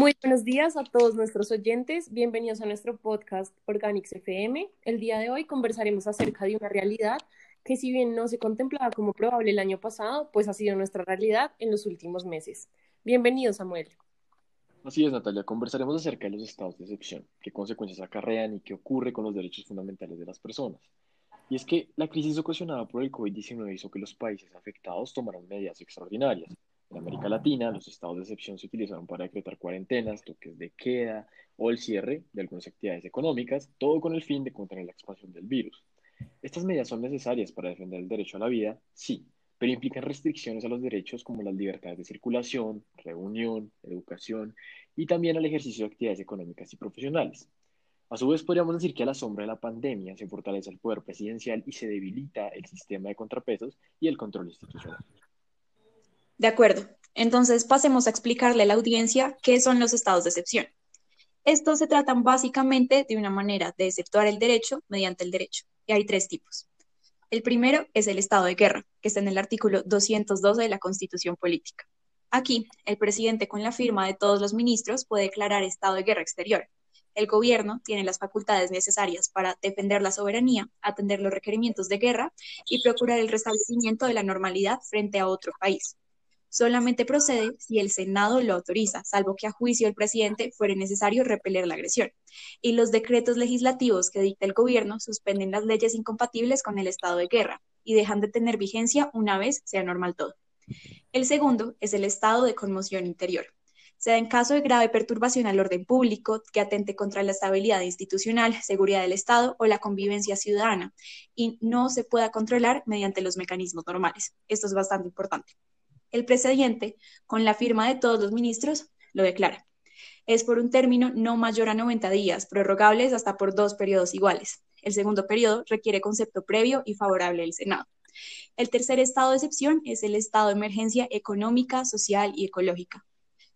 Muy buenos días a todos nuestros oyentes. Bienvenidos a nuestro podcast Organics FM. El día de hoy conversaremos acerca de una realidad que si bien no se contemplaba como probable el año pasado, pues ha sido nuestra realidad en los últimos meses. Bienvenido, Samuel. Así es, Natalia. Conversaremos acerca de los estados de excepción, qué consecuencias acarrean y qué ocurre con los derechos fundamentales de las personas. Y es que la crisis ocasionada por el COVID-19 hizo que los países afectados tomaran medidas extraordinarias. En América Latina, los estados de excepción se utilizaron para decretar cuarentenas, toques de queda o el cierre de algunas actividades económicas, todo con el fin de contener la expansión del virus. Estas medidas son necesarias para defender el derecho a la vida, sí, pero implican restricciones a los derechos como las libertades de circulación, reunión, educación y también al ejercicio de actividades económicas y profesionales. A su vez, podríamos decir que a la sombra de la pandemia se fortalece el poder presidencial y se debilita el sistema de contrapesos y el control institucional. De acuerdo. Entonces, pasemos a explicarle a la audiencia qué son los estados de excepción. Estos se tratan básicamente de una manera de exceptuar el derecho mediante el derecho. Y hay tres tipos. El primero es el estado de guerra, que está en el artículo 212 de la Constitución Política. Aquí, el presidente con la firma de todos los ministros puede declarar estado de guerra exterior, el gobierno tiene las facultades necesarias para defender la soberanía, atender los requerimientos de guerra y procurar el restablecimiento de la normalidad frente a otro país. Solamente procede si el Senado lo autoriza, salvo que a juicio del presidente fuere necesario repeler la agresión. Y los decretos legislativos que dicta el gobierno suspenden las leyes incompatibles con el estado de guerra y dejan de tener vigencia una vez sea normal todo. El segundo es el estado de conmoción interior se da en caso de grave perturbación al orden público que atente contra la estabilidad institucional, seguridad del Estado o la convivencia ciudadana y no se pueda controlar mediante los mecanismos normales. Esto es bastante importante. El presidente, con la firma de todos los ministros, lo declara. Es por un término no mayor a 90 días, prorrogables hasta por dos periodos iguales. El segundo periodo requiere concepto previo y favorable del Senado. El tercer estado de excepción es el estado de emergencia económica, social y ecológica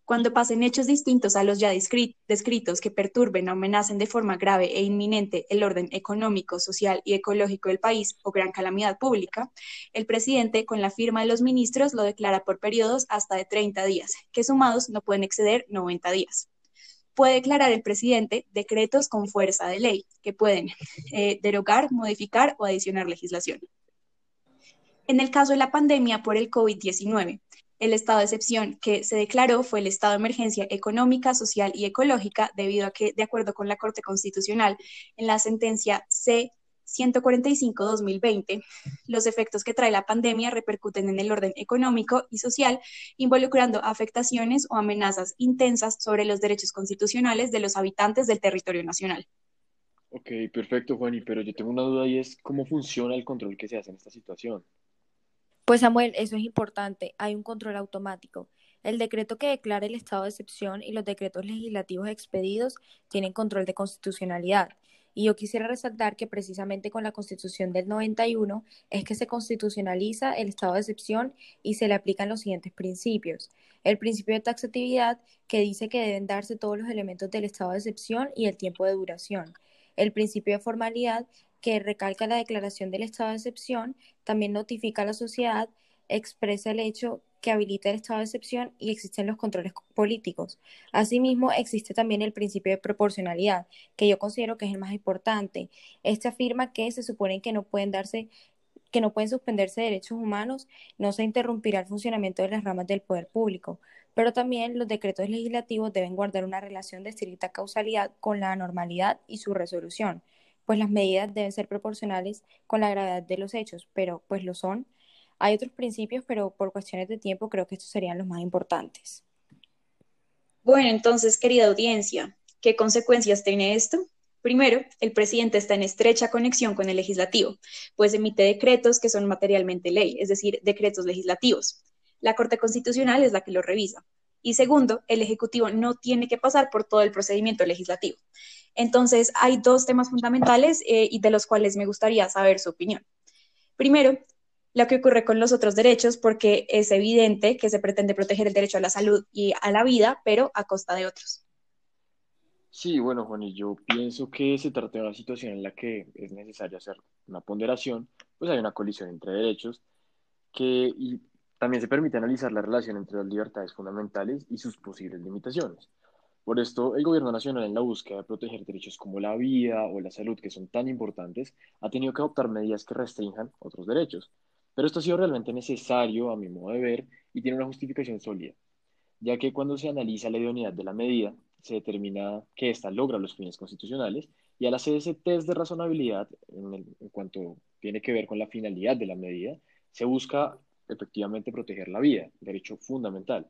cuando pasen hechos distintos a los ya descritos que perturben o amenacen de forma grave e inminente el orden económico, social y ecológico del país o gran calamidad pública, el presidente, con la firma de los ministros, lo declara por periodos hasta de 30 días, que sumados no pueden exceder 90 días. Puede declarar el presidente decretos con fuerza de ley, que pueden eh, derogar, modificar o adicionar legislación. En el caso de la pandemia por el COVID-19, el estado de excepción que se declaró fue el estado de emergencia económica, social y ecológica, debido a que, de acuerdo con la Corte Constitucional, en la sentencia C 145-2020, los efectos que trae la pandemia repercuten en el orden económico y social, involucrando afectaciones o amenazas intensas sobre los derechos constitucionales de los habitantes del territorio nacional. Ok, perfecto, Juani, pero yo tengo una duda y es cómo funciona el control que se hace en esta situación. Pues Samuel, eso es importante. Hay un control automático. El decreto que declara el estado de excepción y los decretos legislativos expedidos tienen control de constitucionalidad. Y yo quisiera resaltar que precisamente con la Constitución del 91 es que se constitucionaliza el estado de excepción y se le aplican los siguientes principios. El principio de taxatividad, que dice que deben darse todos los elementos del estado de excepción y el tiempo de duración. El principio de formalidad, que recalca la declaración del estado de excepción, también notifica a la sociedad, expresa el hecho que habilita el estado de excepción y existen los controles políticos. Asimismo, existe también el principio de proporcionalidad, que yo considero que es el más importante. Este afirma que se supone que no pueden darse que no pueden suspenderse derechos humanos, no se interrumpirá el funcionamiento de las ramas del poder público, pero también los decretos legislativos deben guardar una relación de estricta causalidad con la anormalidad y su resolución pues las medidas deben ser proporcionales con la gravedad de los hechos, pero pues lo son. Hay otros principios, pero por cuestiones de tiempo creo que estos serían los más importantes. Bueno, entonces, querida audiencia, ¿qué consecuencias tiene esto? Primero, el presidente está en estrecha conexión con el legislativo, pues emite decretos que son materialmente ley, es decir, decretos legislativos. La Corte Constitucional es la que los revisa. Y segundo, el Ejecutivo no tiene que pasar por todo el procedimiento legislativo. Entonces, hay dos temas fundamentales eh, y de los cuales me gustaría saber su opinión. Primero, lo que ocurre con los otros derechos, porque es evidente que se pretende proteger el derecho a la salud y a la vida, pero a costa de otros. Sí, bueno, Juan, y yo pienso que se trata de una situación en la que es necesario hacer una ponderación, pues hay una colisión entre derechos que, también se permite analizar la relación entre las libertades fundamentales y sus posibles limitaciones. Por esto, el gobierno nacional, en la búsqueda de proteger derechos como la vida o la salud, que son tan importantes, ha tenido que adoptar medidas que restrinjan otros derechos. Pero esto ha sido realmente necesario, a mi modo de ver, y tiene una justificación sólida, ya que cuando se analiza la idoneidad de la medida, se determina que ésta logra los fines constitucionales y al hacer ese test de razonabilidad en, cuanto tiene que ver con la finalidad de la medida, se busca efectivamente proteger la vida, derecho fundamental.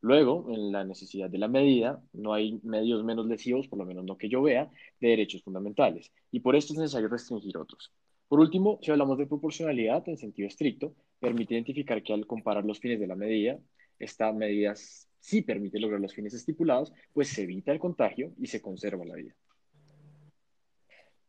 Luego, en la necesidad de la medida, no hay medios menos lesivos, por lo menos no que yo vea, de derechos fundamentales, y por esto es necesario restringir otros. Por último, si hablamos de proporcionalidad en sentido estricto, permite identificar que al comparar los fines de la medida, esta medida sí permite lograr los fines estipulados, pues se evita el contagio y se conserva la vida.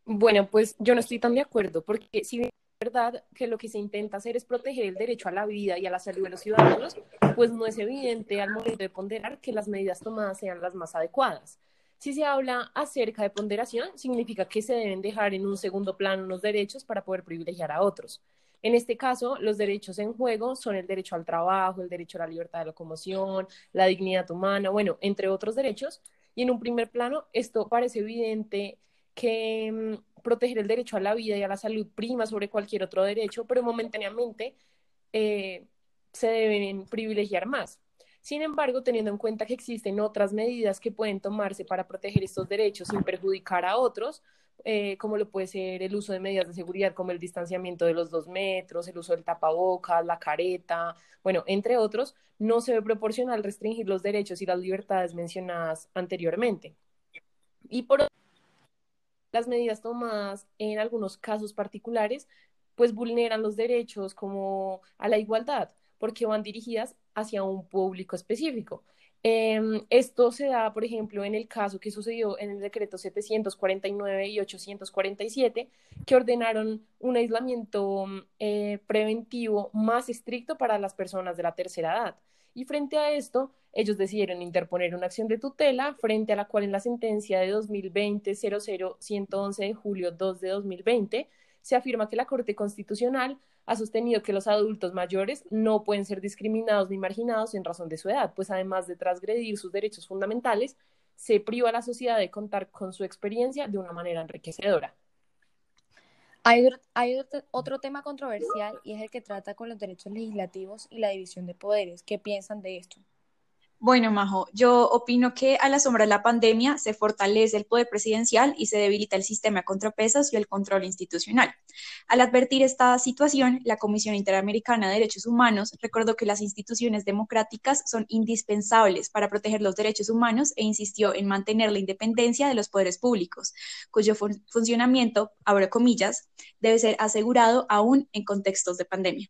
Bueno, pues yo no estoy tan de acuerdo, porque si verdad que lo que se intenta hacer es proteger el derecho a la vida y a la salud de los ciudadanos, pues no es evidente al momento de ponderar que las medidas tomadas sean las más adecuadas. Si se habla acerca de ponderación, significa que se deben dejar en un segundo plano unos derechos para poder privilegiar a otros. En este caso, los derechos en juego son el derecho al trabajo, el derecho a la libertad de locomoción, la dignidad humana, bueno, entre otros derechos. Y en un primer plano, esto parece evidente que mm, proteger el derecho a la vida y a la salud prima sobre cualquier otro derecho, pero momentáneamente eh, se deben privilegiar más. Sin embargo, teniendo en cuenta que existen otras medidas que pueden tomarse para proteger estos derechos sin perjudicar a otros, eh, como lo puede ser el uso de medidas de seguridad como el distanciamiento de los dos metros, el uso del tapabocas, la careta, bueno, entre otros, no se ve proporcional restringir los derechos y las libertades mencionadas anteriormente. Y por las medidas tomadas en algunos casos particulares, pues vulneran los derechos como a la igualdad, porque van dirigidas hacia un público específico. Em, esto se da, por ejemplo, en el caso que sucedió en el decreto 749 y 847, que ordenaron un aislamiento eh, preventivo más estricto para las personas de la tercera edad. Y frente a esto, ellos decidieron interponer una acción de tutela, frente a la cual en la sentencia de 2020-00111 de julio 2 de 2020 se afirma que la Corte Constitucional ha sostenido que los adultos mayores no pueden ser discriminados ni marginados en razón de su edad, pues además de transgredir sus derechos fundamentales, se priva a la sociedad de contar con su experiencia de una manera enriquecedora. Hay, hay, otro tema controversial y es el que trata con los derechos legislativos y la división de poderes. ¿Qué piensan de esto? Bueno, Majo, yo opino que a la sombra de la pandemia se fortalece el poder presidencial y se debilita el sistema de contrapesos y el control institucional. Al advertir esta situación, la Comisión Interamericana de Derechos Humanos recordó que las instituciones democráticas son indispensables para proteger los derechos humanos e insistió en mantener la independencia de los poderes públicos, cuyo funcionamiento, abro comillas, debe ser asegurado aún en contextos de pandemia.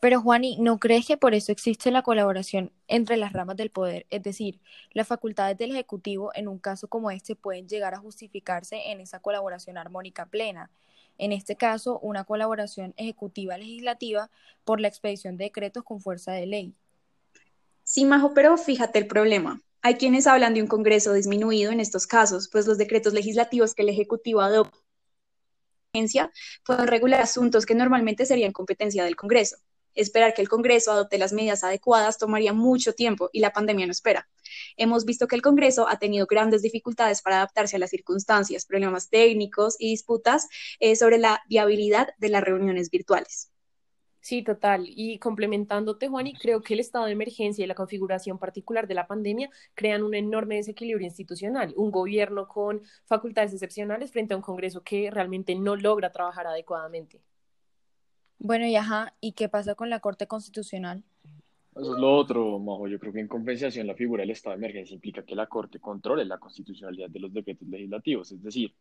Pero Juani, ¿no crees que por eso existe la colaboración entre las ramas del poder? Es decir, las facultades del Ejecutivo en un caso como este pueden llegar a justificarse en esa colaboración armónica plena. En este caso, una colaboración ejecutiva-legislativa por la expedición de decretos con fuerza de ley. Sí, Majo, pero fíjate el problema. Hay quienes hablan de un Congreso disminuido en estos casos, pues los decretos legislativos que el Ejecutivo adopta pueden regular asuntos que normalmente serían competencia del Congreso. Esperar que el Congreso adopte las medidas adecuadas tomaría mucho tiempo y la pandemia no espera. Hemos visto que el Congreso ha tenido grandes dificultades para adaptarse a las circunstancias, problemas técnicos y disputas eh, sobre la viabilidad de las reuniones virtuales. Sí, total. Y complementándote, Juan, creo que el estado de emergencia y la configuración particular de la pandemia crean un enorme desequilibrio institucional, un gobierno con facultades excepcionales frente a un Congreso que realmente no logra trabajar adecuadamente. Bueno, y ajá, ¿y qué pasa con la Corte Constitucional? Eso es lo otro, Majo. Yo creo que en compensación la figura del estado de emergencia implica que la Corte controle la constitucionalidad de los decretos legislativos, es decir,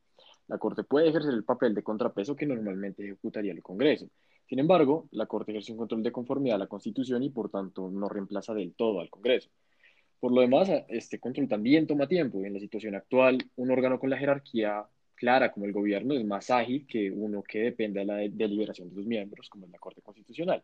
la Corte puede ejercer el papel de contrapeso que normalmente ejecutaría el Congreso. Sin embargo, la Corte ejerce un control de conformidad a la Constitución y por tanto no reemplaza del todo al Congreso. Por lo demás, este control también toma tiempo en la situación actual, un órgano con la jerarquía clara como el gobierno es más ágil que uno que depende de la deliberación de sus miembros, como es la Corte Constitucional.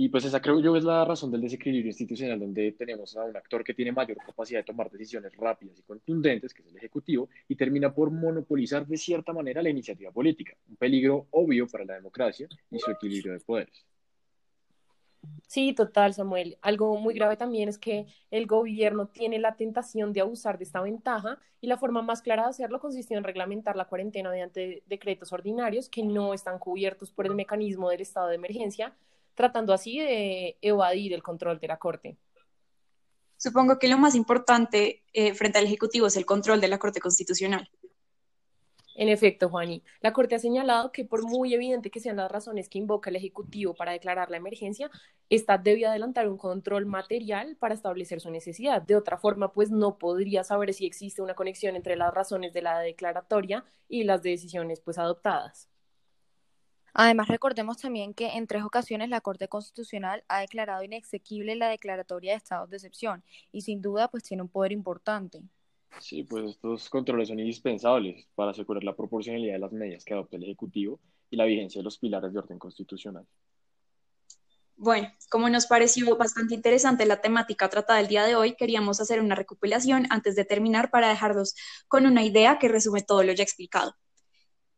Y pues esa creo yo es la razón del desequilibrio institucional, donde tenemos a un actor que tiene mayor capacidad de tomar decisiones rápidas y contundentes, que es el Ejecutivo, y termina por monopolizar de cierta manera la iniciativa política, un peligro obvio para la democracia y su equilibrio de poderes. Sí, total, Samuel. Algo muy grave también es que el gobierno tiene la tentación de abusar de esta ventaja y la forma más clara de hacerlo consistió en reglamentar la cuarentena mediante decretos ordinarios que no están cubiertos por el mecanismo del estado de emergencia, tratando así de evadir el control de la Corte. Supongo que lo más importante eh, frente al Ejecutivo es el control de la Corte Constitucional. En efecto, Juani, la Corte ha señalado que por muy evidente que sean las razones que invoca el Ejecutivo para declarar la emergencia, esta debe adelantar un control material para establecer su necesidad. De otra forma, pues no podría saber si existe una conexión entre las razones de la declaratoria y las decisiones pues adoptadas. Además, recordemos también que en tres ocasiones la Corte Constitucional ha declarado inexequible la declaratoria de estados de excepción y sin duda pues tiene un poder importante. Sí, pues estos controles son indispensables para asegurar la proporcionalidad de las medidas que adopta el Ejecutivo y la vigencia de los pilares de orden constitucional. Bueno, como nos pareció bastante interesante la temática tratada el día de hoy, queríamos hacer una recopilación antes de terminar para dejarlos con una idea que resume todo lo ya explicado.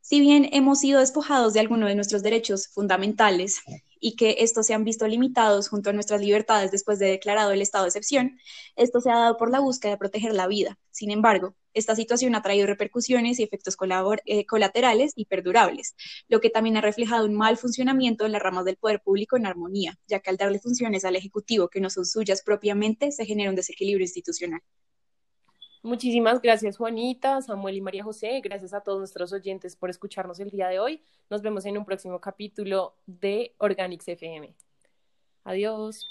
Si bien hemos sido despojados de algunos de nuestros derechos fundamentales y que estos se han visto limitados junto a nuestras libertades después de declarado el estado de excepción, esto se ha dado por la búsqueda de proteger la vida. Sin embargo, esta situación ha traído repercusiones y efectos eh, colaterales y perdurables, lo que también ha reflejado un mal funcionamiento en las ramas del poder público en armonía, ya que al darle funciones al Ejecutivo que no son suyas propiamente, se genera un desequilibrio institucional. Muchísimas gracias, Juanita, Samuel y María José. Gracias a todos nuestros oyentes por escucharnos el día de hoy. Nos vemos en un próximo capítulo de Organics FM. Adiós.